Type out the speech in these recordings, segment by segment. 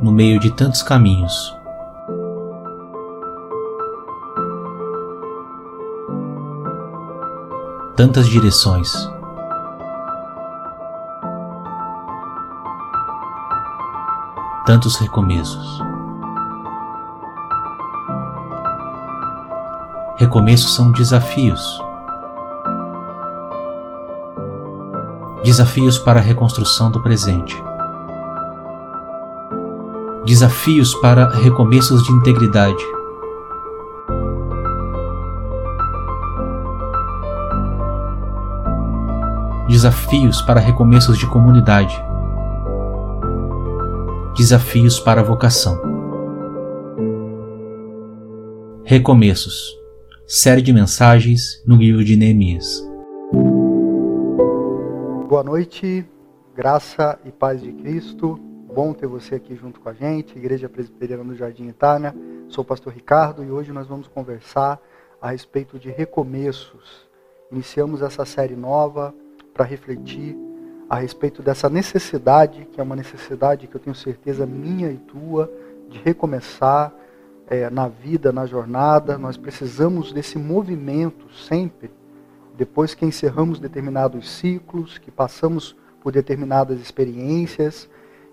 no meio de tantos caminhos. Tantas direções. Tantos recomeços. Recomeços são desafios. Desafios para a reconstrução do presente. Desafios para recomeços de integridade. Desafios para recomeços de comunidade. Desafios para vocação. Recomeços. Série de mensagens no livro de Neemias. Boa noite, graça e paz de Cristo. Bom ter você aqui junto com a gente, Igreja Presbiteriana do Jardim Itália. Sou o pastor Ricardo e hoje nós vamos conversar a respeito de recomeços. Iniciamos essa série nova para refletir a respeito dessa necessidade, que é uma necessidade que eu tenho certeza minha e tua, de recomeçar é, na vida, na jornada. Nós precisamos desse movimento sempre, depois que encerramos determinados ciclos, que passamos por determinadas experiências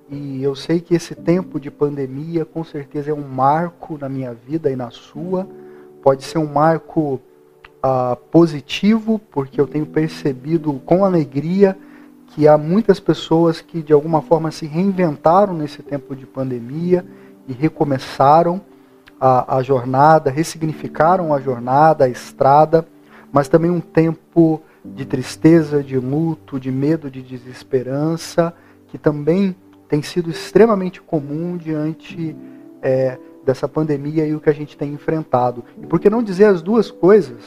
e eu sei que esse tempo de pandemia com certeza é um marco na minha vida e na sua. Pode ser um marco uh, positivo, porque eu tenho percebido com alegria que há muitas pessoas que de alguma forma se reinventaram nesse tempo de pandemia e recomeçaram a, a jornada, ressignificaram a jornada, a estrada, mas também um tempo de tristeza, de luto, de medo, de desesperança, que também tem sido extremamente comum diante é, dessa pandemia e o que a gente tem enfrentado. E por que não dizer as duas coisas?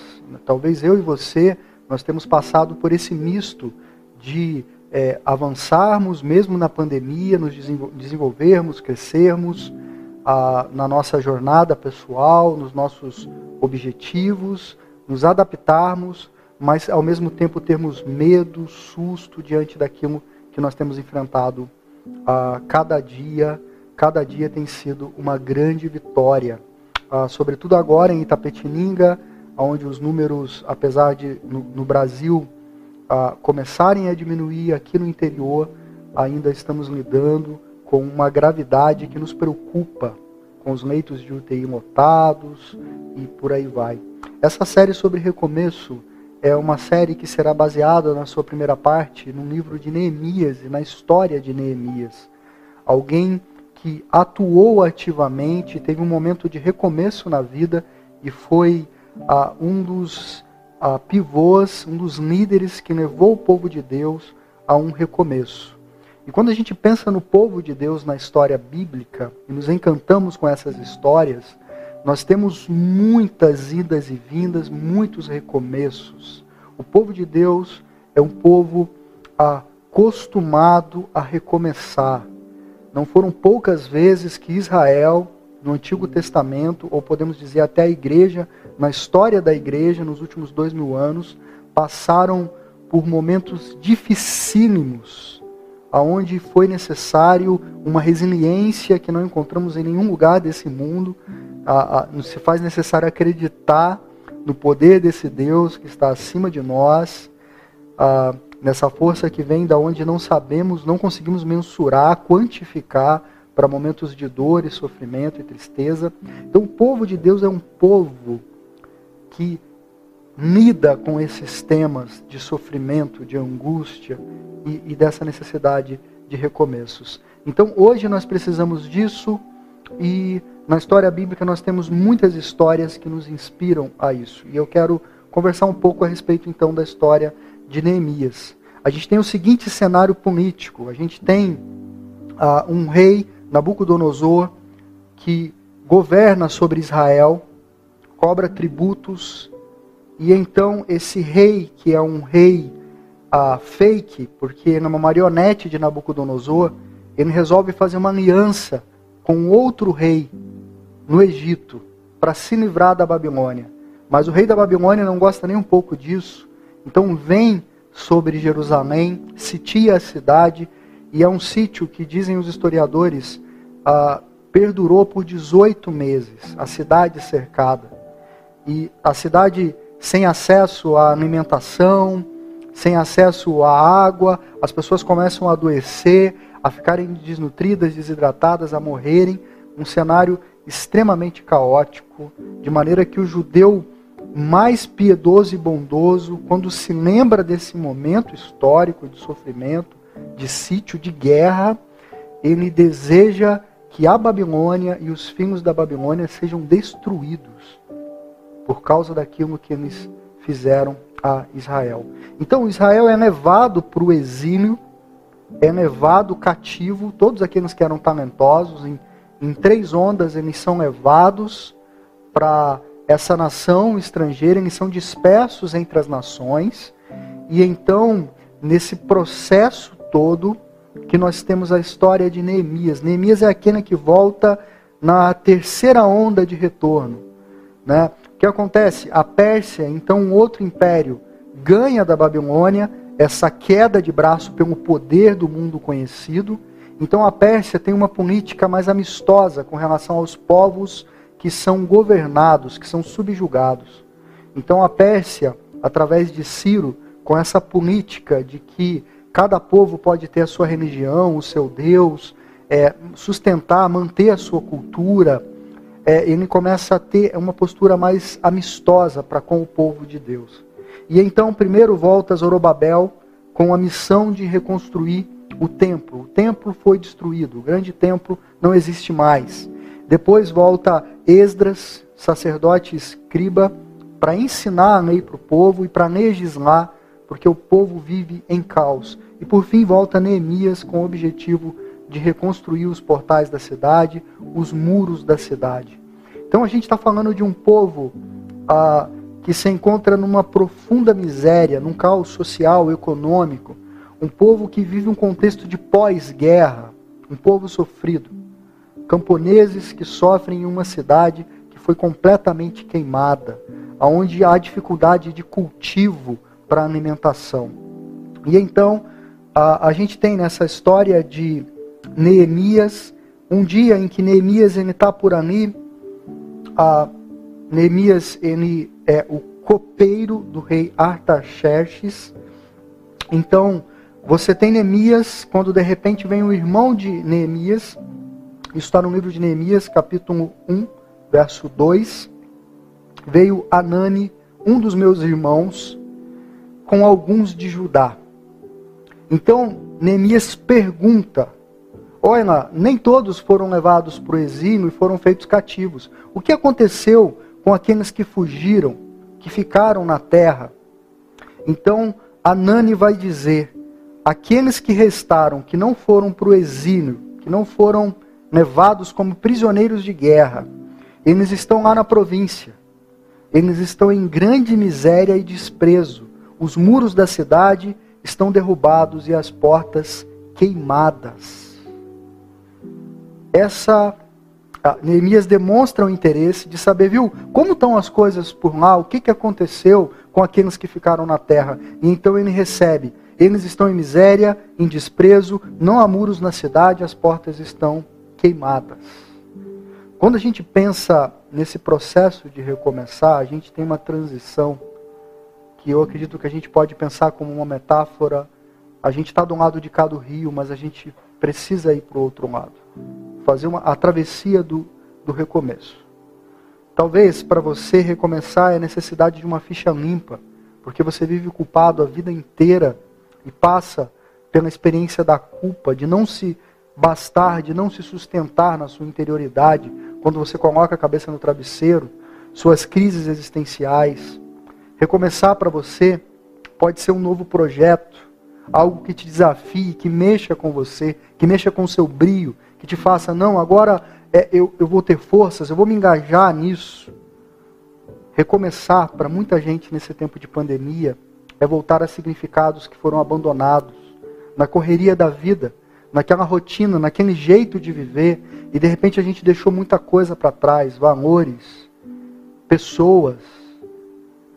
Talvez eu e você, nós temos passado por esse misto de é, avançarmos mesmo na pandemia, nos desenvolvermos, crescermos a, na nossa jornada pessoal, nos nossos objetivos, nos adaptarmos, mas ao mesmo tempo termos medo, susto diante daquilo que nós temos enfrentado a cada dia, cada dia tem sido uma grande vitória. Ah, sobretudo agora em Itapetininga, onde os números, apesar de no, no Brasil ah, começarem a diminuir, aqui no interior ainda estamos lidando com uma gravidade que nos preocupa, com os leitos de UTI lotados e por aí vai. Essa série sobre recomeço é uma série que será baseada na sua primeira parte no livro de Neemias e na história de Neemias. Alguém que atuou ativamente, teve um momento de recomeço na vida e foi ah, um dos ah, pivôs, um dos líderes que levou o povo de Deus a um recomeço. E quando a gente pensa no povo de Deus na história bíblica e nos encantamos com essas histórias, nós temos muitas idas e vindas, muitos recomeços. O povo de Deus é um povo acostumado a recomeçar. Não foram poucas vezes que Israel, no Antigo Testamento, ou podemos dizer até a igreja, na história da igreja, nos últimos dois mil anos, passaram por momentos dificílimos, aonde foi necessário uma resiliência que não encontramos em nenhum lugar desse mundo, a, a, se faz necessário acreditar no poder desse Deus que está acima de nós, a, nessa força que vem da onde não sabemos, não conseguimos mensurar, quantificar para momentos de dor e sofrimento e tristeza. Então, o povo de Deus é um povo que lida com esses temas de sofrimento, de angústia e, e dessa necessidade de recomeços. Então, hoje nós precisamos disso e na história bíblica nós temos muitas histórias que nos inspiram a isso. E eu quero conversar um pouco a respeito então da história de Neemias. A gente tem o seguinte cenário político: a gente tem uh, um rei, Nabucodonosor, que governa sobre Israel, cobra tributos, e então esse rei, que é um rei uh, fake, porque numa marionete de Nabucodonosor, ele resolve fazer uma aliança com outro rei no Egito para se livrar da Babilônia. Mas o rei da Babilônia não gosta nem um pouco disso. Então vem sobre Jerusalém, sitia a cidade, e é um sítio que dizem os historiadores ah, perdurou por 18 meses, a cidade cercada. E a cidade sem acesso à alimentação, sem acesso à água, as pessoas começam a adoecer, a ficarem desnutridas, desidratadas, a morrerem. Um cenário extremamente caótico, de maneira que o judeu mais piedoso e bondoso, quando se lembra desse momento histórico de sofrimento, de sítio, de guerra, ele deseja que a Babilônia e os filhos da Babilônia sejam destruídos por causa daquilo que eles fizeram a Israel. Então Israel é levado para o exílio, é levado cativo, todos aqueles que eram talentosos, em, em três ondas eles são levados para essa nação estrangeira, eles são dispersos entre as nações, e então, nesse processo todo, que nós temos a história de Neemias. Neemias é aquele que volta na terceira onda de retorno. Né? O que acontece? A Pérsia, então um outro império, ganha da Babilônia essa queda de braço pelo poder do mundo conhecido. Então a Pérsia tem uma política mais amistosa com relação aos povos que são governados, que são subjugados. Então a Pérsia, através de Ciro, com essa política de que cada povo pode ter a sua religião, o seu Deus, é, sustentar, manter a sua cultura, é, ele começa a ter uma postura mais amistosa para com o povo de Deus. E então, primeiro volta Zorobabel com a missão de reconstruir o templo. O templo foi destruído, o grande templo não existe mais. Depois volta Esdras, sacerdote escriba, para ensinar a lei para o povo e para legislar, porque o povo vive em caos. E por fim volta Neemias com o objetivo de reconstruir os portais da cidade, os muros da cidade. Então a gente está falando de um povo ah, que se encontra numa profunda miséria, num caos social, econômico, um povo que vive um contexto de pós-guerra, um povo sofrido camponeses que sofrem em uma cidade que foi completamente queimada, onde há dificuldade de cultivo para alimentação. E então a, a gente tem nessa história de Neemias, um dia em que Neemias está por ali, a, Neemias ele é o copeiro do rei Artaxerxes. Então, você tem Neemias, quando de repente vem o irmão de Neemias, isso está no livro de Neemias, capítulo 1, verso 2. Veio Anani, um dos meus irmãos, com alguns de Judá. Então, Neemias pergunta: Olha, nem todos foram levados para o exílio e foram feitos cativos. O que aconteceu com aqueles que fugiram, que ficaram na terra? Então, Anani vai dizer: aqueles que restaram, que não foram para o exílio, que não foram levados como prisioneiros de guerra. Eles estão lá na província. Eles estão em grande miséria e desprezo. Os muros da cidade estão derrubados e as portas queimadas. Essa Neemias demonstra o interesse de saber, viu, como estão as coisas por lá, o que, que aconteceu com aqueles que ficaram na terra. E então ele recebe. Eles estão em miséria, em desprezo, não há muros na cidade, as portas estão queimadas. Quando a gente pensa nesse processo de recomeçar, a gente tem uma transição que eu acredito que a gente pode pensar como uma metáfora. A gente está de um lado de cá do rio, mas a gente precisa ir para o outro lado. Fazer uma, a travessia do, do recomeço. Talvez para você recomeçar é necessidade de uma ficha limpa, porque você vive culpado a vida inteira e passa pela experiência da culpa, de não se bastar, de não se sustentar na sua interioridade, quando você coloca a cabeça no travesseiro, suas crises existenciais. Recomeçar para você pode ser um novo projeto, algo que te desafie, que mexa com você, que mexa com o seu brilho, que te faça, não, agora é, eu, eu vou ter forças, eu vou me engajar nisso. Recomeçar para muita gente nesse tempo de pandemia é voltar a significados que foram abandonados na correria da vida naquela rotina, naquele jeito de viver, e de repente a gente deixou muita coisa para trás, valores, pessoas,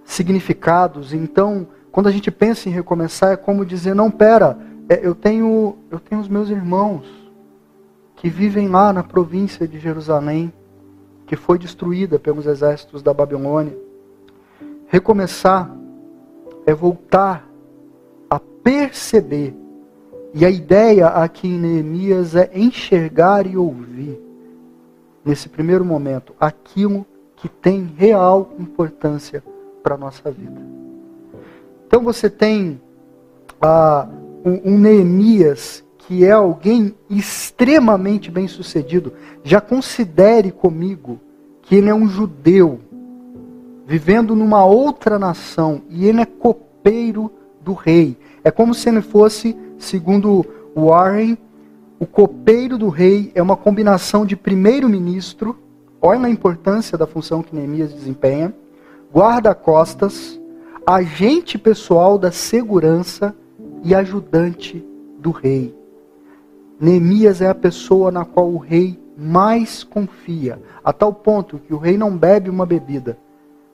significados. Então, quando a gente pensa em recomeçar, é como dizer, não, pera, é, eu tenho, eu tenho os meus irmãos que vivem lá na província de Jerusalém, que foi destruída pelos exércitos da Babilônia. Recomeçar é voltar a perceber. E a ideia aqui em Neemias é enxergar e ouvir, nesse primeiro momento, aquilo que tem real importância para a nossa vida. Então você tem ah, um, um Neemias que é alguém extremamente bem sucedido. Já considere comigo que ele é um judeu vivendo numa outra nação e ele é copeiro do rei. É como se ele fosse, segundo Warren, o copeiro do rei é uma combinação de primeiro-ministro, olha a importância da função que Neemias desempenha, guarda-costas, agente pessoal da segurança e ajudante do rei. Neemias é a pessoa na qual o rei mais confia, a tal ponto que o rei não bebe uma bebida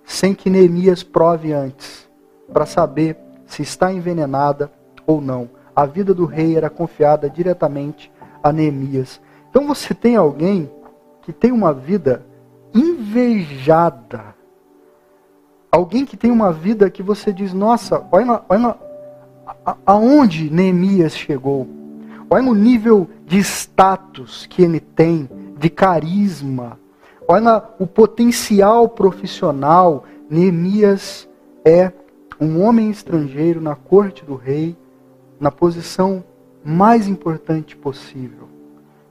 sem que Neemias prove antes, para saber se está envenenada ou não. A vida do rei era confiada diretamente a Neemias. Então você tem alguém que tem uma vida invejada. Alguém que tem uma vida que você diz, nossa, olha, olha aonde Neemias chegou. Olha no nível de status que ele tem, de carisma, olha o potencial profissional. Neemias é um homem estrangeiro na corte do rei, na posição mais importante possível.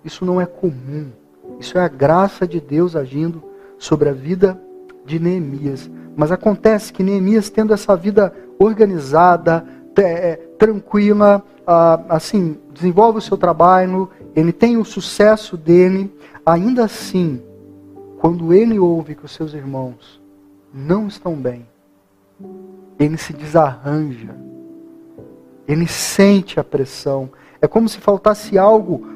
Isso não é comum. Isso é a graça de Deus agindo sobre a vida de Neemias. Mas acontece que Neemias, tendo essa vida organizada, é, tranquila, assim, desenvolve o seu trabalho, ele tem o sucesso dele, ainda assim, quando ele ouve que os seus irmãos não estão bem, ele se desarranja, ele sente a pressão. É como se faltasse algo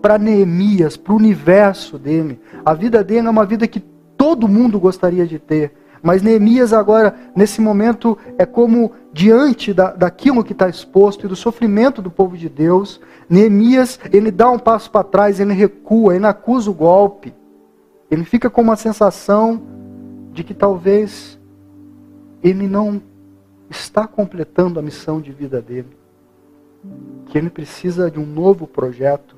para Neemias, para o universo dele. A vida dele é uma vida que todo mundo gostaria de ter. Mas Neemias agora, nesse momento, é como diante da, daquilo que está exposto e do sofrimento do povo de Deus, Neemias, ele dá um passo para trás, ele recua, ele acusa o golpe. Ele fica com uma sensação de que talvez ele não está completando a missão de vida dele. Que ele precisa de um novo projeto,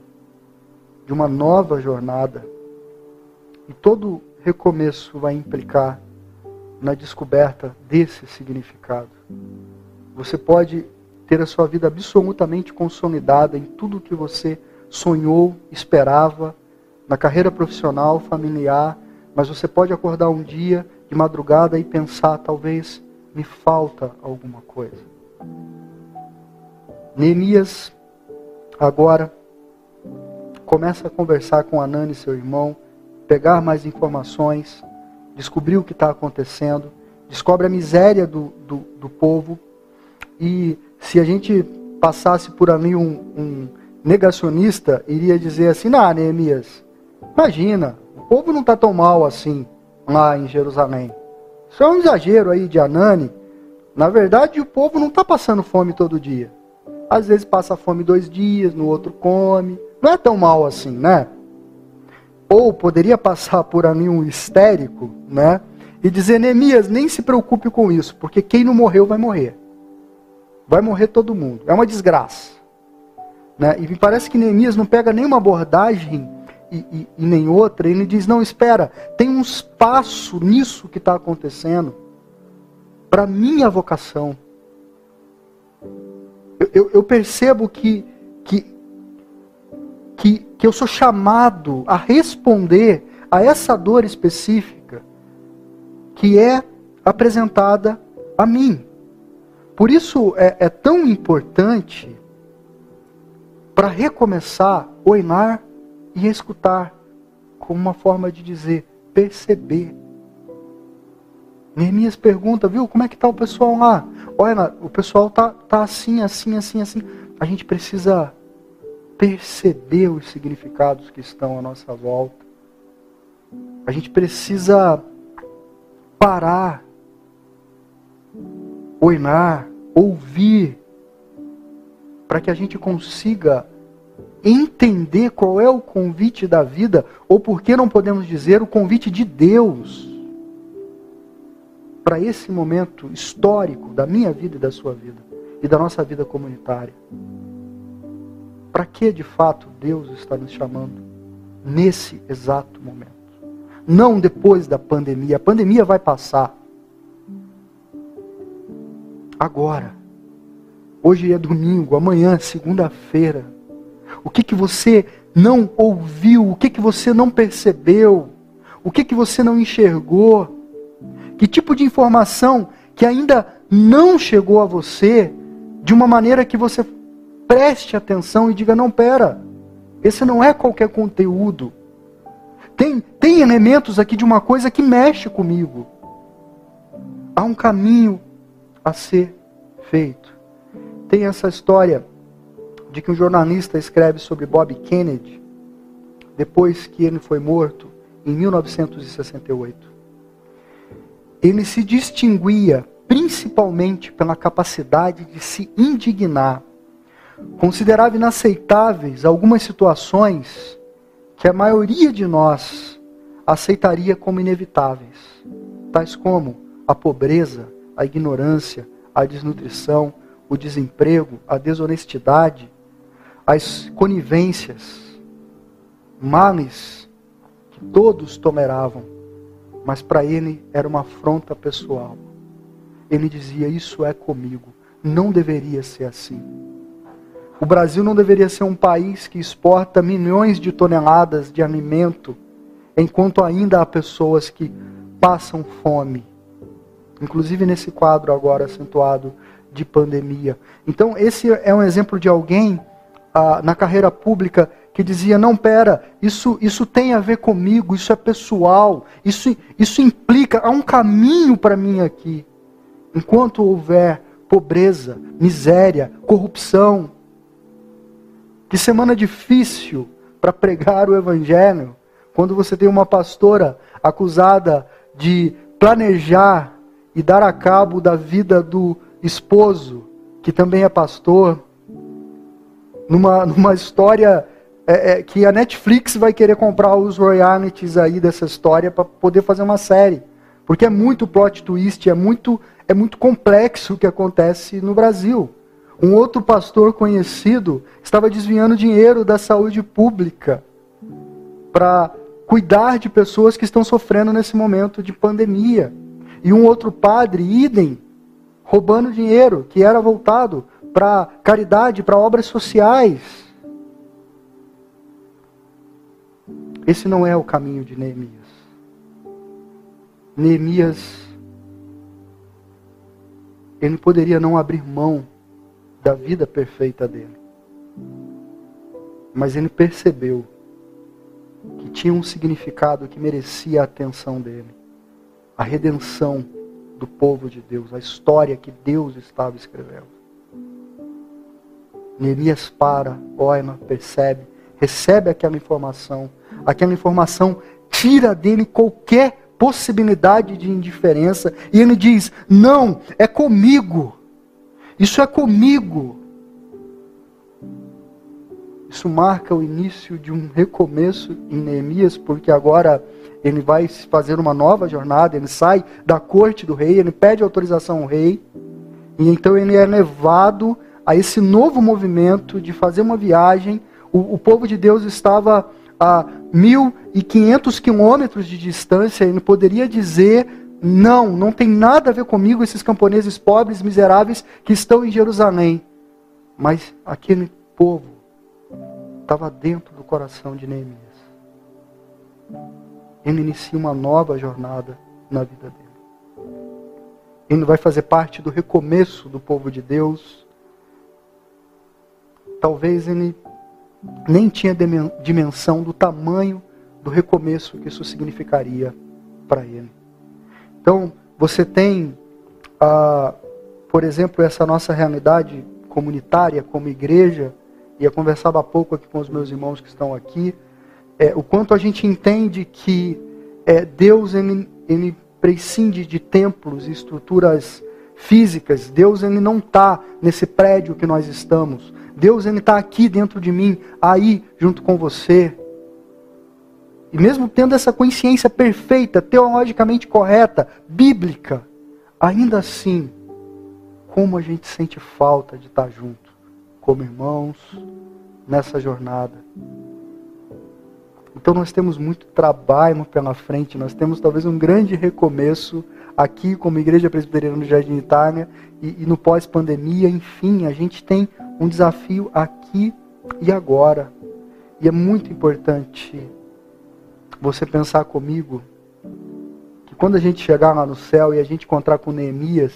de uma nova jornada. E todo recomeço vai implicar na descoberta desse significado. Você pode ter a sua vida absolutamente consolidada em tudo o que você sonhou, esperava, na carreira profissional, familiar, mas você pode acordar um dia de madrugada e pensar: talvez me falta alguma coisa. Neemias, agora, começa a conversar com Anani, seu irmão, pegar mais informações, descobrir o que está acontecendo, descobre a miséria do, do, do, povo. E se a gente passasse por ali um, um negacionista, iria dizer assim: Não, Neemias, Imagina, o povo não está tão mal assim lá em Jerusalém. Isso é um exagero aí de Anani. Na verdade, o povo não está passando fome todo dia. Às vezes passa fome dois dias, no outro come. Não é tão mal assim, né? Ou poderia passar por ali um histérico, né? E dizer, Neemias, nem se preocupe com isso, porque quem não morreu vai morrer. Vai morrer todo mundo. É uma desgraça. Né? E me parece que Neemias não pega nenhuma abordagem e, e, e nem outra, ele diz: não, espera, tem um espaço nisso que está acontecendo para minha vocação. Eu, eu, eu, percebo que, que, que, que eu sou chamado a responder a essa dor específica que é apresentada a mim. Por isso é, é tão importante para recomeçar, oinar e escutar como uma forma de dizer, perceber. Neemias pergunta, viu, como é que está o pessoal lá? Olha, o pessoal tá, tá assim, assim, assim, assim. A gente precisa perceber os significados que estão à nossa volta. A gente precisa parar, oinar, ouvir, para que a gente consiga entender qual é o convite da vida, ou por que não podemos dizer o convite de Deus para esse momento histórico da minha vida e da sua vida e da nossa vida comunitária. Para que de fato Deus está nos chamando nesse exato momento? Não depois da pandemia. A pandemia vai passar. Agora. Hoje é domingo, amanhã, segunda-feira. O que, que você não ouviu? O que, que você não percebeu? O que, que você não enxergou? Que tipo de informação que ainda não chegou a você de uma maneira que você preste atenção e diga: não, pera, esse não é qualquer conteúdo. Tem, tem elementos aqui de uma coisa que mexe comigo. Há um caminho a ser feito. Tem essa história de que um jornalista escreve sobre Bob Kennedy, depois que ele foi morto, em 1968 ele se distinguia principalmente pela capacidade de se indignar. Considerava inaceitáveis algumas situações que a maioria de nós aceitaria como inevitáveis, tais como a pobreza, a ignorância, a desnutrição, o desemprego, a desonestidade, as conivências, males que todos toleravam mas para ele era uma afronta pessoal. Ele dizia: Isso é comigo. Não deveria ser assim. O Brasil não deveria ser um país que exporta milhões de toneladas de alimento, enquanto ainda há pessoas que passam fome. Inclusive nesse quadro agora acentuado de pandemia. Então, esse é um exemplo de alguém ah, na carreira pública que dizia: não, pera, isso, isso tem a ver comigo, isso é pessoal, isso, isso implica, há um caminho para mim aqui. Enquanto houver pobreza, miséria, corrupção, que semana difícil para pregar o Evangelho, quando você tem uma pastora acusada de planejar e dar a cabo da vida do esposo, que também é pastor, numa, numa história é, é, que a Netflix vai querer comprar os royalties aí dessa história para poder fazer uma série. Porque é muito plot twist, é muito, é muito complexo o que acontece no Brasil. Um outro pastor conhecido estava desviando dinheiro da saúde pública para cuidar de pessoas que estão sofrendo nesse momento de pandemia. E um outro padre, idem, roubando dinheiro que era voltado para caridade, para obras sociais. Esse não é o caminho de Neemias. Neemias, ele poderia não abrir mão da vida perfeita dele. Mas ele percebeu que tinha um significado que merecia a atenção dele. A redenção do povo de Deus, a história que Deus estava escrevendo. Neemias para, olha, percebe, recebe aquela informação aquela informação tira dele qualquer possibilidade de indiferença e ele diz: Não, é comigo. Isso é comigo. Isso marca o início de um recomeço em Neemias, porque agora ele vai fazer uma nova jornada, ele sai da corte do rei, ele pede autorização ao rei, e então ele é levado a esse novo movimento de fazer uma viagem. O, o povo de Deus estava a 1.500 quilômetros de distância, ele poderia dizer: não, não tem nada a ver comigo esses camponeses pobres, miseráveis que estão em Jerusalém. Mas aquele povo estava dentro do coração de Neemias. Ele inicia uma nova jornada na vida dele. Ele vai fazer parte do recomeço do povo de Deus. Talvez ele nem tinha dimensão do tamanho do recomeço que isso significaria para ele. Então, você tem, ah, por exemplo, essa nossa realidade comunitária como igreja, e eu conversava há pouco aqui com os meus irmãos que estão aqui, é, o quanto a gente entende que é, Deus ele, ele prescinde de templos e estruturas físicas. Deus ele não está nesse prédio que nós estamos. Deus ele está aqui dentro de mim, aí junto com você. E mesmo tendo essa consciência perfeita, teologicamente correta, bíblica, ainda assim, como a gente sente falta de estar junto, como irmãos, nessa jornada. Então nós temos muito trabalho pela frente, nós temos talvez um grande recomeço aqui como Igreja Presbiteriana do Jardim Itália e, e no pós-pandemia, enfim, a gente tem um desafio aqui e agora. E é muito importante você pensar comigo que quando a gente chegar lá no céu e a gente encontrar com Neemias,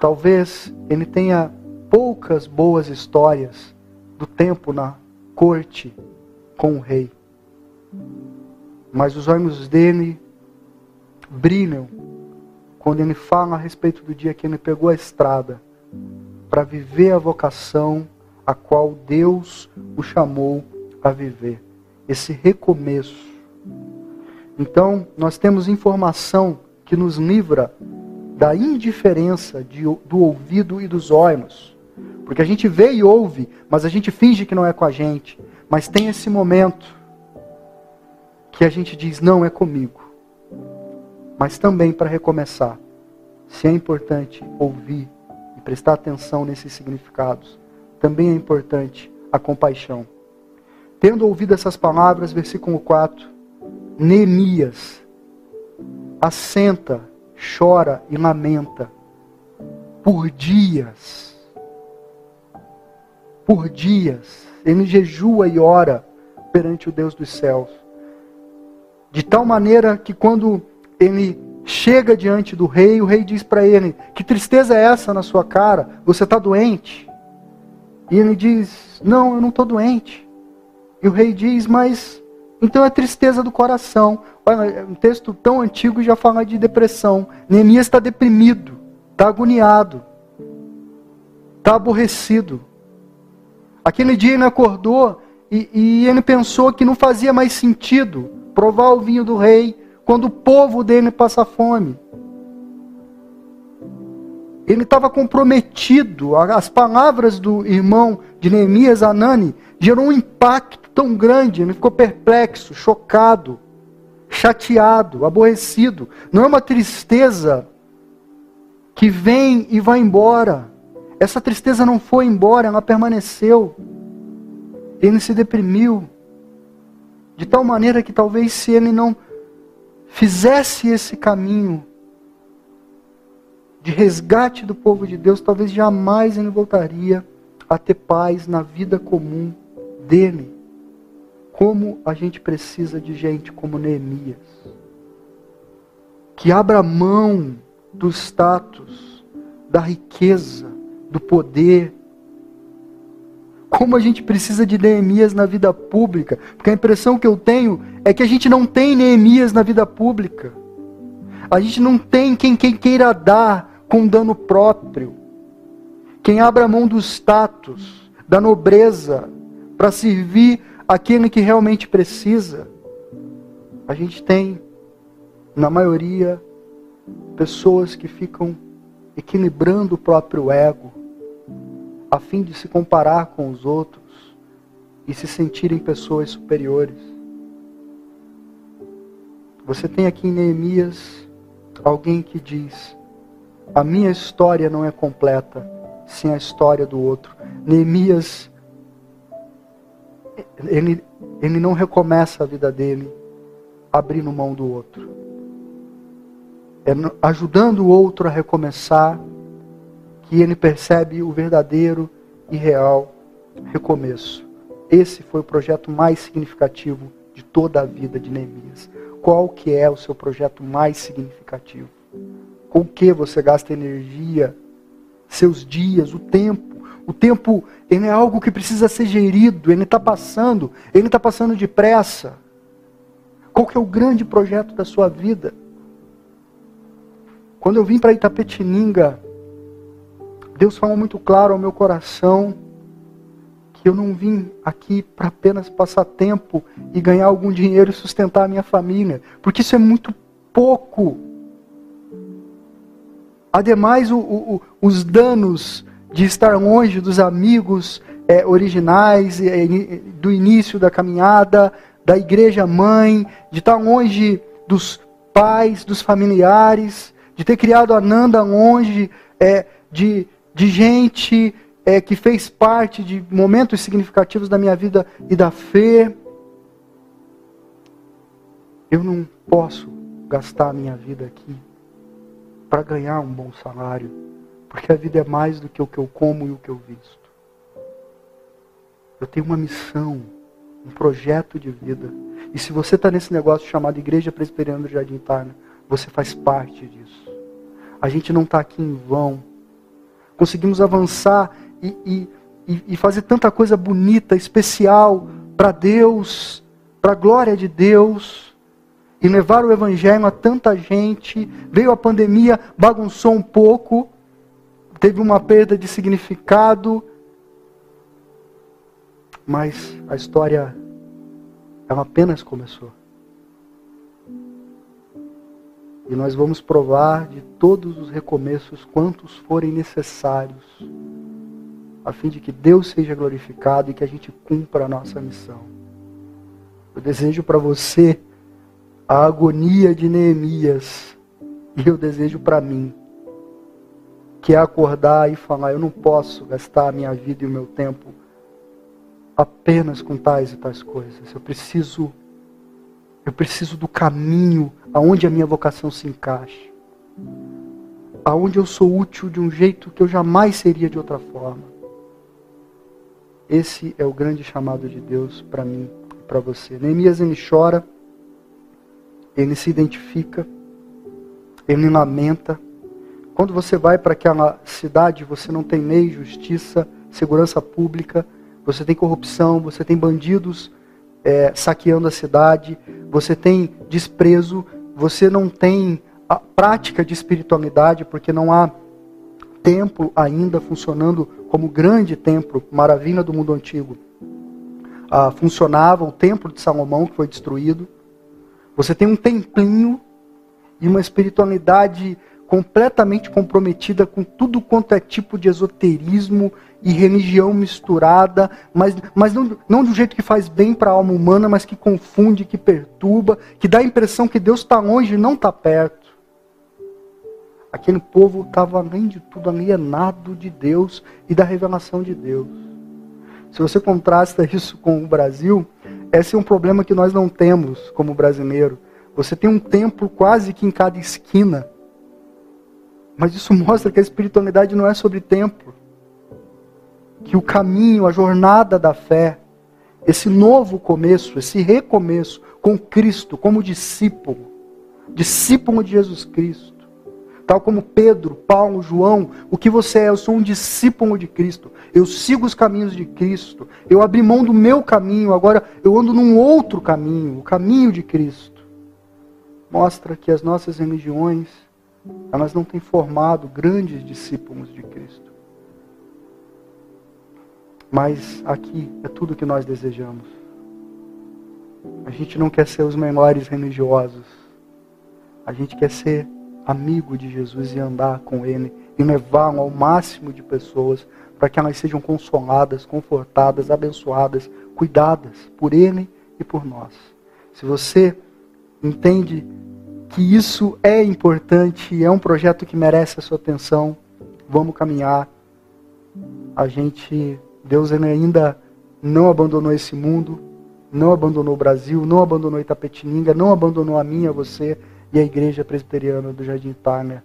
talvez ele tenha poucas boas histórias do tempo na corte com o rei. Mas os olhos dele brilham quando ele fala a respeito do dia que ele pegou a estrada para viver a vocação a qual Deus o chamou a viver. Esse recomeço. Então, nós temos informação que nos livra da indiferença de, do ouvido e dos olhos. Porque a gente vê e ouve, mas a gente finge que não é com a gente. Mas tem esse momento que a gente diz: não é comigo. Mas também para recomeçar, se é importante ouvir e prestar atenção nesses significados, também é importante a compaixão. Tendo ouvido essas palavras, versículo 4, Neemias assenta, chora e lamenta por dias. Por dias. Ele jejua e ora perante o Deus dos céus. De tal maneira que quando ele chega diante do rei, o rei diz para ele: Que tristeza é essa na sua cara? Você está doente? E ele diz: Não, eu não estou doente. E o rei diz: Mas então é tristeza do coração. Olha, um texto tão antigo já fala de depressão. Neemias está deprimido, está agoniado, está aborrecido. Aquele dia ele acordou e, e ele pensou que não fazia mais sentido provar o vinho do rei, quando o povo dele passa fome. Ele estava comprometido. As palavras do irmão de Neemias, Anani, gerou um impacto tão grande. Ele ficou perplexo, chocado, chateado, aborrecido. Não é uma tristeza que vem e vai embora. Essa tristeza não foi embora, ela permaneceu. Ele se deprimiu. De tal maneira que talvez se ele não fizesse esse caminho de resgate do povo de Deus, talvez jamais ele voltaria a ter paz na vida comum dele. Como a gente precisa de gente como Neemias, que abra mão do status, da riqueza, do poder, como a gente precisa de Neemias na vida pública, porque a impressão que eu tenho é que a gente não tem Neemias na vida pública. A gente não tem quem, quem queira dar com dano próprio. Quem abra mão do status, da nobreza, para servir aquele que realmente precisa. A gente tem, na maioria, pessoas que ficam equilibrando o próprio ego a fim de se comparar com os outros e se sentirem pessoas superiores. Você tem aqui em Neemias alguém que diz: A minha história não é completa sem a história do outro. Neemias, ele, ele não recomeça a vida dele abrindo mão do outro. É ajudando o outro a recomeçar que ele percebe o verdadeiro e real recomeço. Esse foi o projeto mais significativo de toda a vida de Neemias. Qual que é o seu projeto mais significativo? Com o que você gasta energia, seus dias, o tempo? O tempo ele é algo que precisa ser gerido, ele está passando, ele está passando depressa. Qual que é o grande projeto da sua vida? Quando eu vim para Itapetininga, Deus falou muito claro ao meu coração que eu não vim aqui para apenas passar tempo e ganhar algum dinheiro e sustentar a minha família, porque isso é muito pouco. Ademais, o, o, os danos de estar longe dos amigos é, originais, é, do início da caminhada, da igreja mãe, de estar longe dos pais, dos familiares, de ter criado a Nanda longe é, de, de gente é, que fez parte de momentos significativos da minha vida e da fé. Eu não posso gastar a minha vida aqui para ganhar um bom salário, porque a vida é mais do que o que eu como e o que eu visto. Eu tenho uma missão, um projeto de vida. E se você está nesse negócio chamado Igreja Presbiteriana do Jardim Parna, você faz parte disso. A gente não está aqui em vão. Conseguimos avançar e, e, e fazer tanta coisa bonita, especial para Deus, para a glória de Deus e levar o evangelho a tanta gente. Veio a pandemia, bagunçou um pouco, teve uma perda de significado, mas a história ela apenas começou. E nós vamos provar de todos os recomeços quantos forem necessários, a fim de que Deus seja glorificado e que a gente cumpra a nossa missão. Eu desejo para você a agonia de Neemias. E eu desejo para mim, que é acordar e falar: eu não posso gastar a minha vida e o meu tempo apenas com tais e tais coisas. Eu preciso, eu preciso do caminho aonde a minha vocação se encaixa, aonde eu sou útil de um jeito que eu jamais seria de outra forma. Esse é o grande chamado de Deus para mim e para você. Neemias ele chora ele se identifica, ele lamenta. Quando você vai para aquela cidade, você não tem lei, justiça, segurança pública, você tem corrupção, você tem bandidos é, saqueando a cidade, você tem desprezo, você não tem a prática de espiritualidade, porque não há templo ainda funcionando como grande templo, maravilha do mundo antigo. Ah, funcionava o templo de Salomão, que foi destruído. Você tem um templinho e uma espiritualidade completamente comprometida com tudo quanto é tipo de esoterismo e religião misturada, mas, mas não, não do jeito que faz bem para a alma humana, mas que confunde, que perturba, que dá a impressão que Deus está longe e não está perto. Aquele povo estava, além de tudo, alienado de Deus e da revelação de Deus. Se você contrasta isso com o Brasil, esse é um problema que nós não temos como brasileiro. Você tem um templo quase que em cada esquina. Mas isso mostra que a espiritualidade não é sobre templo. Que o caminho, a jornada da fé, esse novo começo, esse recomeço com Cristo como discípulo, discípulo de Jesus Cristo, Tal como Pedro, Paulo, João, o que você é? Eu sou um discípulo de Cristo. Eu sigo os caminhos de Cristo. Eu abri mão do meu caminho, agora eu ando num outro caminho, o caminho de Cristo. Mostra que as nossas religiões, elas não têm formado grandes discípulos de Cristo. Mas aqui é tudo que nós desejamos. A gente não quer ser os melhores religiosos. A gente quer ser amigo de Jesus e andar com Ele e levá-lo ao máximo de pessoas para que elas sejam consoladas, confortadas, abençoadas, cuidadas por Ele e por nós. Se você entende que isso é importante, é um projeto que merece a sua atenção, vamos caminhar. A gente, Deus ainda não abandonou esse mundo, não abandonou o Brasil, não abandonou Itapetininga, não abandonou a mim, a você e a Igreja Presbiteriana do Jardim Parner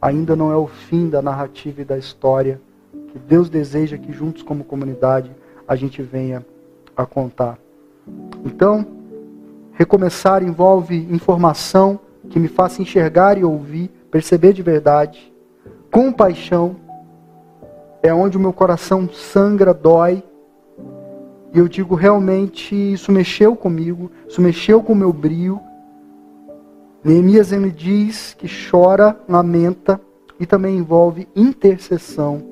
ainda não é o fim da narrativa e da história que Deus deseja que juntos como comunidade a gente venha a contar. Então, recomeçar envolve informação que me faça enxergar e ouvir, perceber de verdade, compaixão, é onde o meu coração sangra, dói, e eu digo realmente isso mexeu comigo, isso mexeu com o meu brio, Neemias ele diz que chora, lamenta e também envolve intercessão,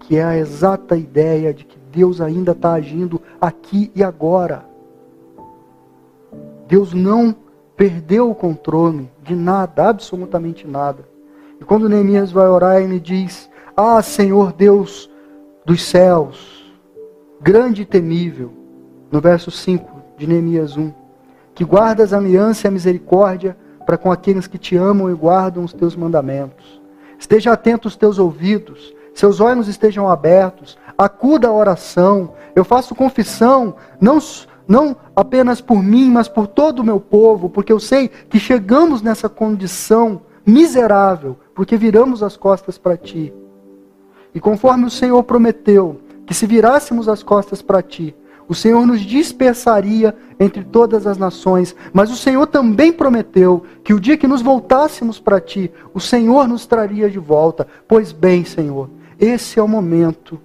que é a exata ideia de que Deus ainda está agindo aqui e agora. Deus não perdeu o controle de nada, absolutamente nada. E quando Neemias vai orar, ele diz: Ah, Senhor Deus dos céus, grande e temível, no verso 5 de Neemias 1, que guardas a aliança e a misericórdia para com aqueles que te amam e guardam os teus mandamentos. Esteja atento os teus ouvidos, seus olhos estejam abertos, acuda a oração. Eu faço confissão, não, não apenas por mim, mas por todo o meu povo, porque eu sei que chegamos nessa condição miserável, porque viramos as costas para ti. E conforme o Senhor prometeu, que se virássemos as costas para ti, o Senhor nos dispersaria entre todas as nações, mas o Senhor também prometeu que o dia que nos voltássemos para ti, o Senhor nos traria de volta. Pois bem, Senhor, esse é o momento,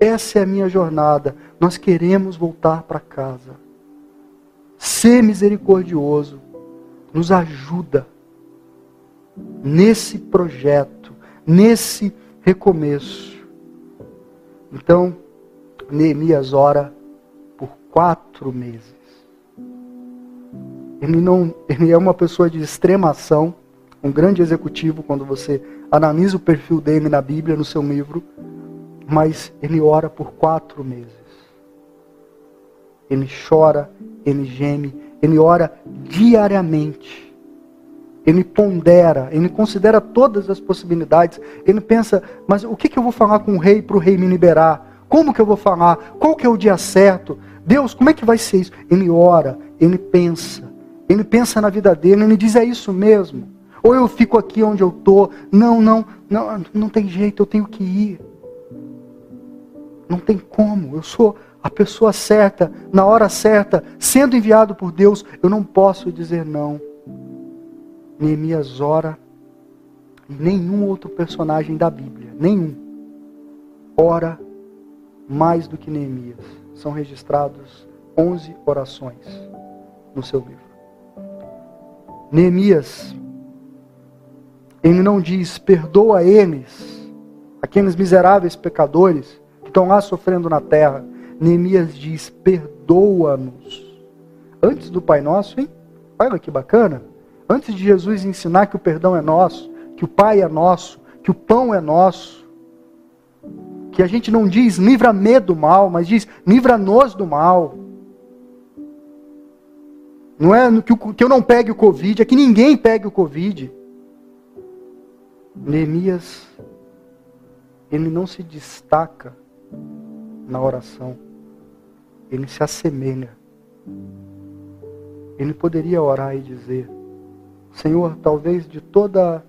essa é a minha jornada. Nós queremos voltar para casa. Ser misericordioso, nos ajuda nesse projeto, nesse recomeço. Então, Neemias ora por quatro meses. Ele, não, ele é uma pessoa de extrema ação, um grande executivo quando você analisa o perfil dele na Bíblia, no seu livro, mas ele ora por quatro meses. Ele chora, ele geme, ele ora diariamente. Ele pondera, ele considera todas as possibilidades. Ele pensa, mas o que, que eu vou falar com o rei para o rei me liberar? Como que eu vou falar? Qual que é o dia certo? Deus, como é que vai ser isso? Ele ora, ele pensa. Ele pensa na vida dele, ele diz, é isso mesmo. Ou eu fico aqui onde eu estou. Não, não, não, não tem jeito, eu tenho que ir. Não tem como. Eu sou a pessoa certa, na hora certa, sendo enviado por Deus, eu não posso dizer não. Neemias ora, e nenhum outro personagem da Bíblia, nenhum, ora mais do que Neemias. São registrados 11 orações no seu livro. Neemias, ele não diz, perdoa eles, aqueles miseráveis pecadores que estão lá sofrendo na terra. Neemias diz, perdoa-nos. Antes do Pai Nosso, hein? Olha que bacana. Antes de Jesus ensinar que o perdão é nosso, que o Pai é nosso, que o pão é nosso, que a gente não diz livra-me do mal, mas diz livra-nos do mal. Não é que eu não pegue o Covid, é que ninguém pegue o Covid. Neemias, ele não se destaca na oração, ele se assemelha. Ele poderia orar e dizer: Senhor, talvez de toda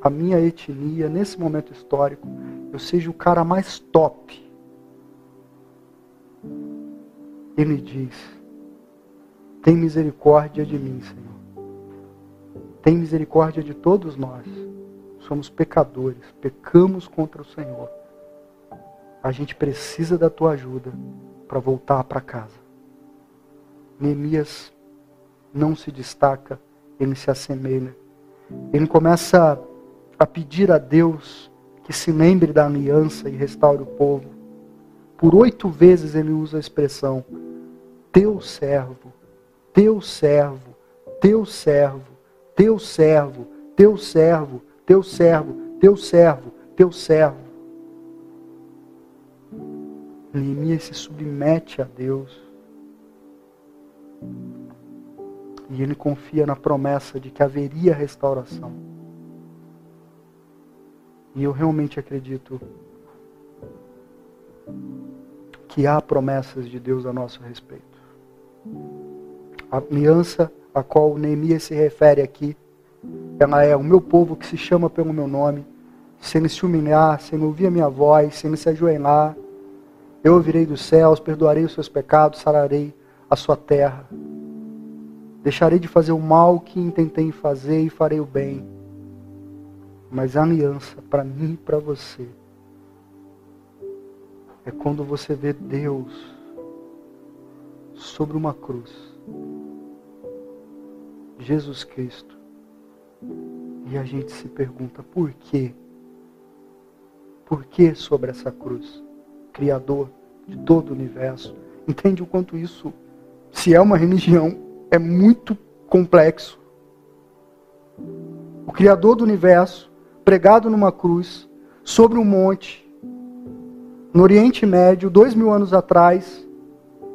a minha etnia, nesse momento histórico, eu seja o cara mais top. Ele diz: Tem misericórdia de mim, Senhor. Tem misericórdia de todos nós. Somos pecadores, pecamos contra o Senhor. A gente precisa da tua ajuda para voltar para casa. Neemias não se destaca ele se assemelha. Ele começa a pedir a Deus que se lembre da aliança e restaure o povo. Por oito vezes ele usa a expressão: teu servo, teu servo, teu servo, teu servo, teu servo, teu servo, teu servo, teu servo. Neemias se submete a Deus. E ele confia na promessa de que haveria restauração. E eu realmente acredito que há promessas de Deus a nosso respeito. A aliança a qual Neemias se refere aqui, ela é o meu povo que se chama pelo meu nome, se ele se humilhar, se ele ouvir a minha voz, se ele se ajoelhar, eu ouvirei dos céus, perdoarei os seus pecados, sararei a sua terra. Deixarei de fazer o mal que intentei fazer e farei o bem. Mas a aliança para mim e para você é quando você vê Deus sobre uma cruz. Jesus Cristo. E a gente se pergunta por quê? Por que sobre essa cruz? Criador de todo o universo. Entende o quanto isso, se é uma religião, é muito complexo. O Criador do universo pregado numa cruz, sobre um monte, no Oriente Médio, dois mil anos atrás,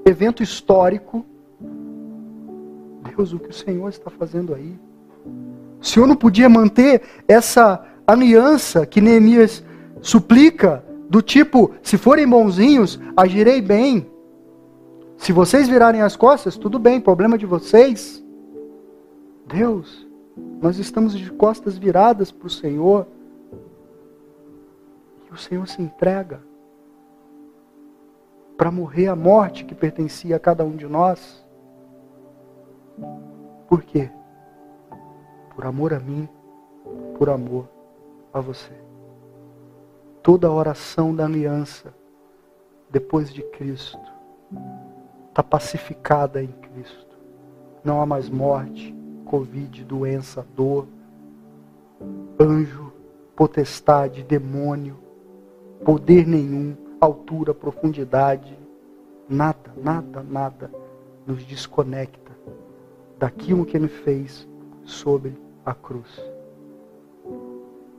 evento histórico. Deus, o que o Senhor está fazendo aí? O Senhor não podia manter essa aliança que Neemias suplica, do tipo: se forem bonzinhos, agirei bem. Se vocês virarem as costas, tudo bem, problema de vocês. Deus, nós estamos de costas viradas para o Senhor. E o Senhor se entrega para morrer a morte que pertencia a cada um de nós. Por quê? Por amor a mim, por amor a você. Toda a oração da aliança depois de Cristo está pacificada em Cristo. Não há mais morte, Covid, doença, dor, anjo, potestade, demônio, poder nenhum, altura, profundidade, nada, nada, nada nos desconecta daquilo que Ele fez sobre a cruz.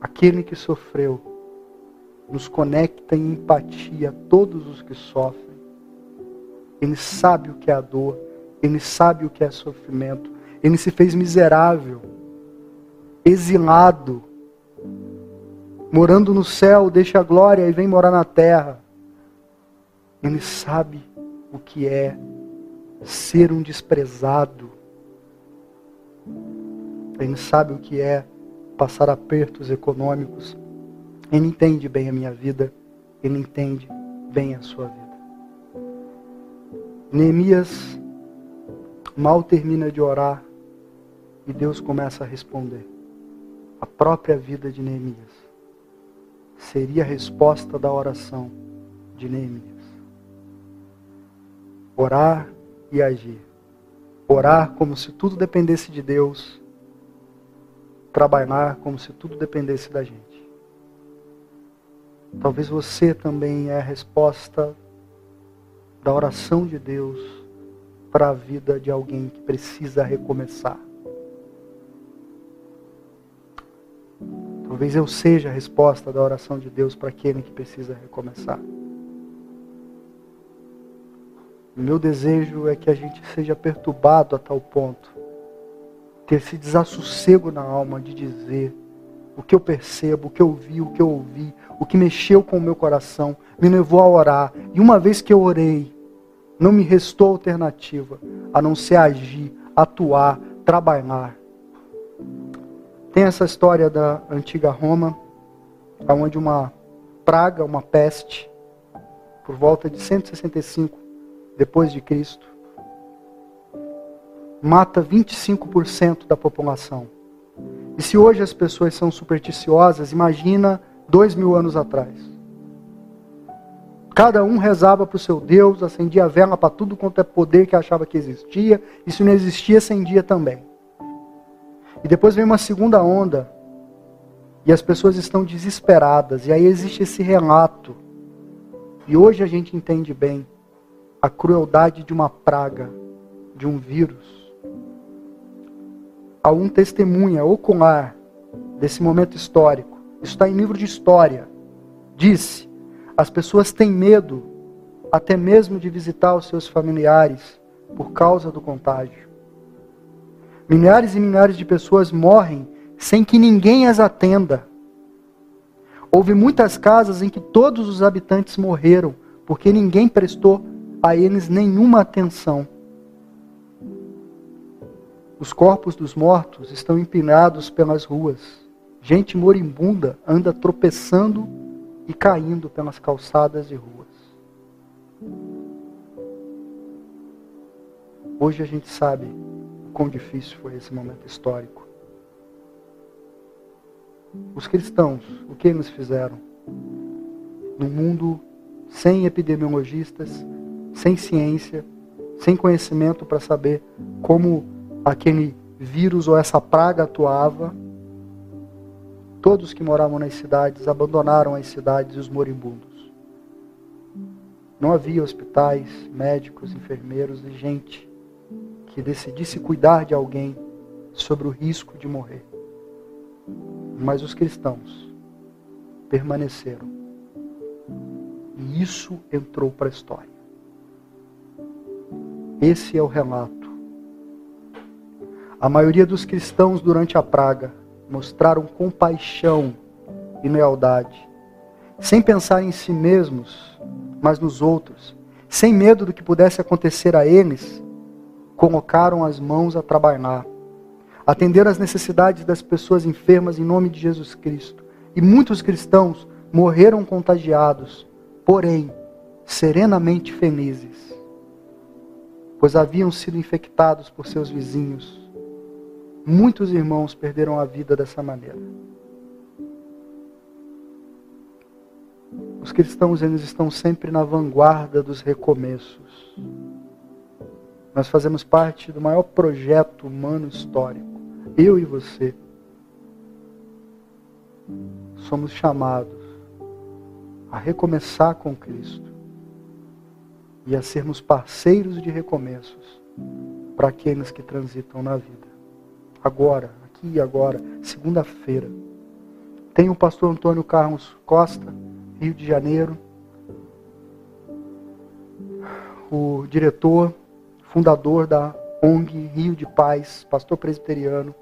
Aquele que sofreu nos conecta em empatia a todos os que sofrem. Ele sabe o que é a dor, ele sabe o que é sofrimento, ele se fez miserável, exilado, morando no céu, deixa a glória e vem morar na terra. Ele sabe o que é ser um desprezado. Ele sabe o que é passar apertos econômicos. Ele entende bem a minha vida. Ele entende bem a sua vida. Neemias mal termina de orar e Deus começa a responder. A própria vida de Neemias seria a resposta da oração de Neemias. Orar e agir. Orar como se tudo dependesse de Deus. Trabalhar como se tudo dependesse da gente. Talvez você também é a resposta da oração de Deus para a vida de alguém que precisa recomeçar. Talvez eu seja a resposta da oração de Deus para aquele que precisa recomeçar. O meu desejo é que a gente seja perturbado a tal ponto, ter esse desassossego na alma de dizer o que eu percebo, o que eu vi, o que eu ouvi, o que mexeu com o meu coração, me levou a orar. E uma vez que eu orei, não me restou alternativa a não ser agir, atuar, trabalhar tem essa história da antiga Roma, onde uma praga, uma peste, por volta de 165 depois de Cristo, mata 25% da população. E se hoje as pessoas são supersticiosas, imagina dois mil anos atrás. Cada um rezava para o seu Deus, acendia a vela para tudo quanto é poder que achava que existia, e se não existia, acendia também. E depois vem uma segunda onda. E as pessoas estão desesperadas. E aí existe esse relato. E hoje a gente entende bem a crueldade de uma praga, de um vírus. Há um testemunha ocular desse momento histórico. Isso está em livro de história. Disse: as pessoas têm medo até mesmo de visitar os seus familiares por causa do contágio. Milhares e milhares de pessoas morrem sem que ninguém as atenda. Houve muitas casas em que todos os habitantes morreram porque ninguém prestou a eles nenhuma atenção. Os corpos dos mortos estão empinados pelas ruas. Gente moribunda anda tropeçando e caindo pelas calçadas e ruas. Hoje a gente sabe quão difícil foi esse momento histórico. Os cristãos, o que eles fizeram? Num mundo sem epidemiologistas, sem ciência, sem conhecimento para saber como aquele vírus ou essa praga atuava, todos que moravam nas cidades abandonaram as cidades e os moribundos. Não havia hospitais, médicos, enfermeiros e gente que decidisse cuidar de alguém sobre o risco de morrer. Mas os cristãos permaneceram. E isso entrou para a história. Esse é o relato. A maioria dos cristãos durante a praga mostraram compaixão e lealdade, sem pensar em si mesmos, mas nos outros, sem medo do que pudesse acontecer a eles, colocaram as mãos a trabalhar, atenderam às necessidades das pessoas enfermas em nome de Jesus Cristo. E muitos cristãos morreram contagiados, porém serenamente felizes, pois haviam sido infectados por seus vizinhos. Muitos irmãos perderam a vida dessa maneira. Os cristãos eles estão sempre na vanguarda dos recomeços. Nós fazemos parte do maior projeto humano histórico. Eu e você somos chamados a recomeçar com Cristo e a sermos parceiros de recomeços para aqueles que transitam na vida. Agora, aqui e agora, segunda-feira, tem o pastor Antônio Carlos Costa Rio de Janeiro, o diretor, fundador da ONG Rio de Paz, pastor presbiteriano,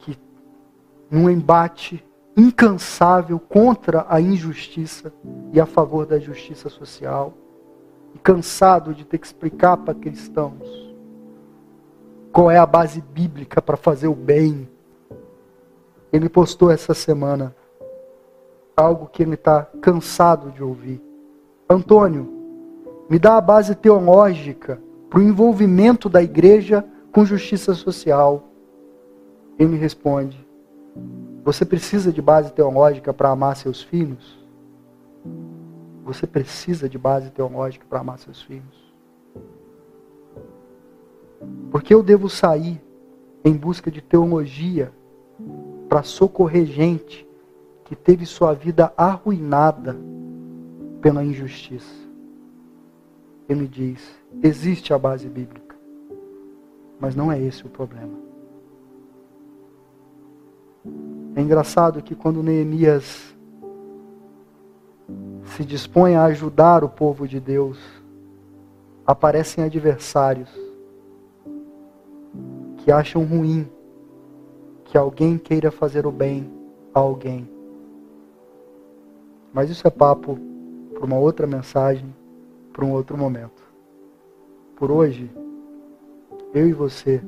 que num embate incansável contra a injustiça e a favor da justiça social, e cansado de ter que explicar para cristãos qual é a base bíblica para fazer o bem. Ele postou essa semana algo que ele está cansado de ouvir. Antônio, me dá a base teológica para o envolvimento da igreja com justiça social. Ele me responde: Você precisa de base teológica para amar seus filhos? Você precisa de base teológica para amar seus filhos? Porque eu devo sair em busca de teologia para socorrer gente que teve sua vida arruinada pela injustiça. Ele diz: existe a base bíblica, mas não é esse o problema. É engraçado que quando Neemias se dispõe a ajudar o povo de Deus, aparecem adversários que acham ruim que alguém queira fazer o bem a alguém. Mas isso é papo para uma outra mensagem, para um outro momento. Por hoje, eu e você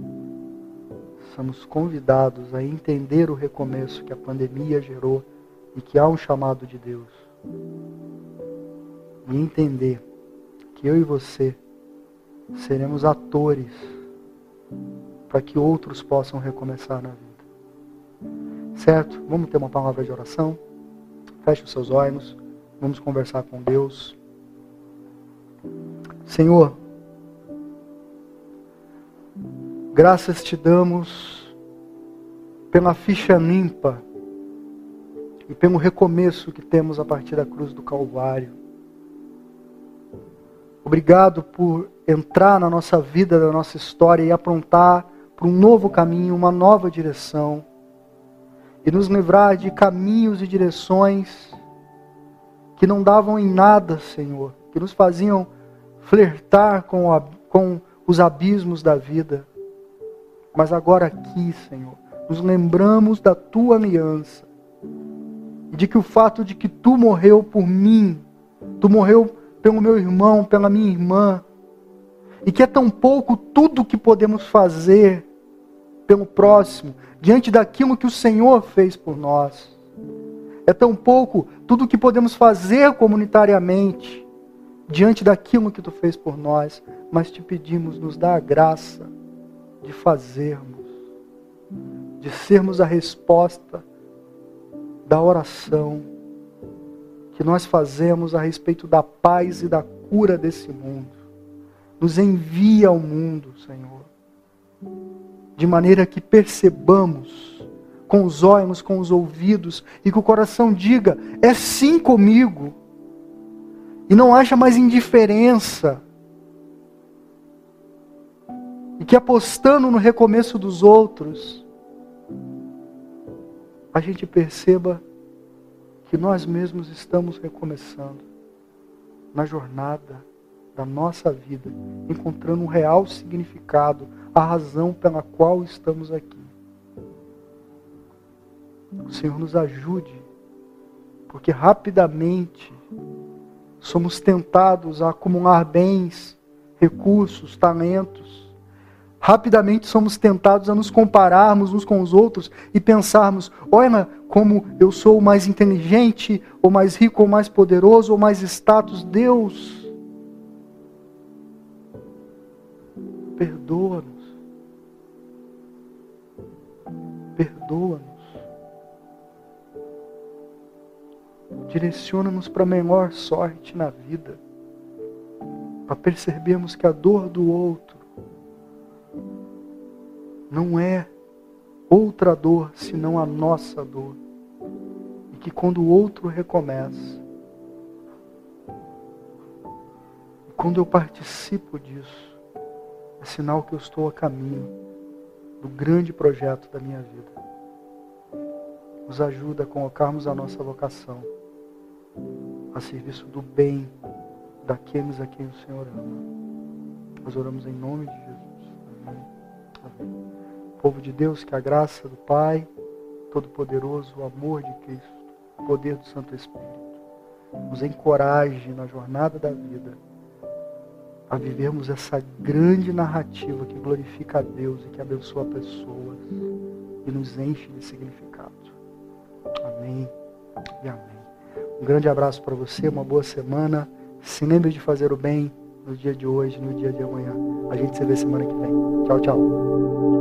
somos convidados a entender o recomeço que a pandemia gerou e que há um chamado de Deus. E entender que eu e você seremos atores para que outros possam recomeçar na vida. Certo? Vamos ter uma palavra de oração? Feche os seus olhos. Vamos conversar com Deus. Senhor, graças te damos pela ficha limpa e pelo recomeço que temos a partir da cruz do Calvário. Obrigado por entrar na nossa vida, na nossa história e aprontar para um novo caminho, uma nova direção e nos livrar de caminhos e direções que não davam em nada, Senhor, que nos faziam flertar com, a, com os abismos da vida. Mas agora aqui, Senhor, nos lembramos da tua aliança de que o fato de que tu morreu por mim, tu morreu pelo meu irmão, pela minha irmã, e que é tão pouco tudo que podemos fazer pelo próximo, diante daquilo que o Senhor fez por nós. É tão pouco tudo o que podemos fazer comunitariamente, diante daquilo que tu fez por nós, mas te pedimos, nos dá a graça de fazermos, de sermos a resposta da oração que nós fazemos a respeito da paz e da cura desse mundo. Nos envia ao mundo, Senhor de maneira que percebamos com os olhos, com os ouvidos, e que o coração diga: é sim comigo. E não haja mais indiferença. E que apostando no recomeço dos outros, a gente perceba que nós mesmos estamos recomeçando na jornada da nossa vida, encontrando um real significado, a razão pela qual estamos aqui. O Senhor nos ajude, porque rapidamente somos tentados a acumular bens, recursos, talentos, Rapidamente somos tentados a nos compararmos uns com os outros e pensarmos: olha como eu sou mais inteligente, ou mais rico, ou mais poderoso, ou mais status. Deus, perdoa-nos. Perdoa-nos. Direciona-nos para a melhor sorte na vida, para percebermos que a dor do outro não é outra dor senão a nossa dor. E que quando o outro recomeça, quando eu participo disso, sinal que eu estou a caminho do grande projeto da minha vida. Nos ajuda a colocarmos a nossa vocação a serviço do bem daqueles a quem o Senhor ama. Nós oramos em nome de Jesus. Amém. Amém povo de Deus, que a graça do Pai Todo-Poderoso, o amor de Cristo, o poder do Santo Espírito, nos encoraje na jornada da vida a vivermos essa grande narrativa que glorifica a Deus e que abençoa pessoas e nos enche de significado. Amém e amém. Um grande abraço para você, uma boa semana. Se lembre de fazer o bem no dia de hoje, no dia de amanhã. A gente se vê semana que vem. Tchau, tchau.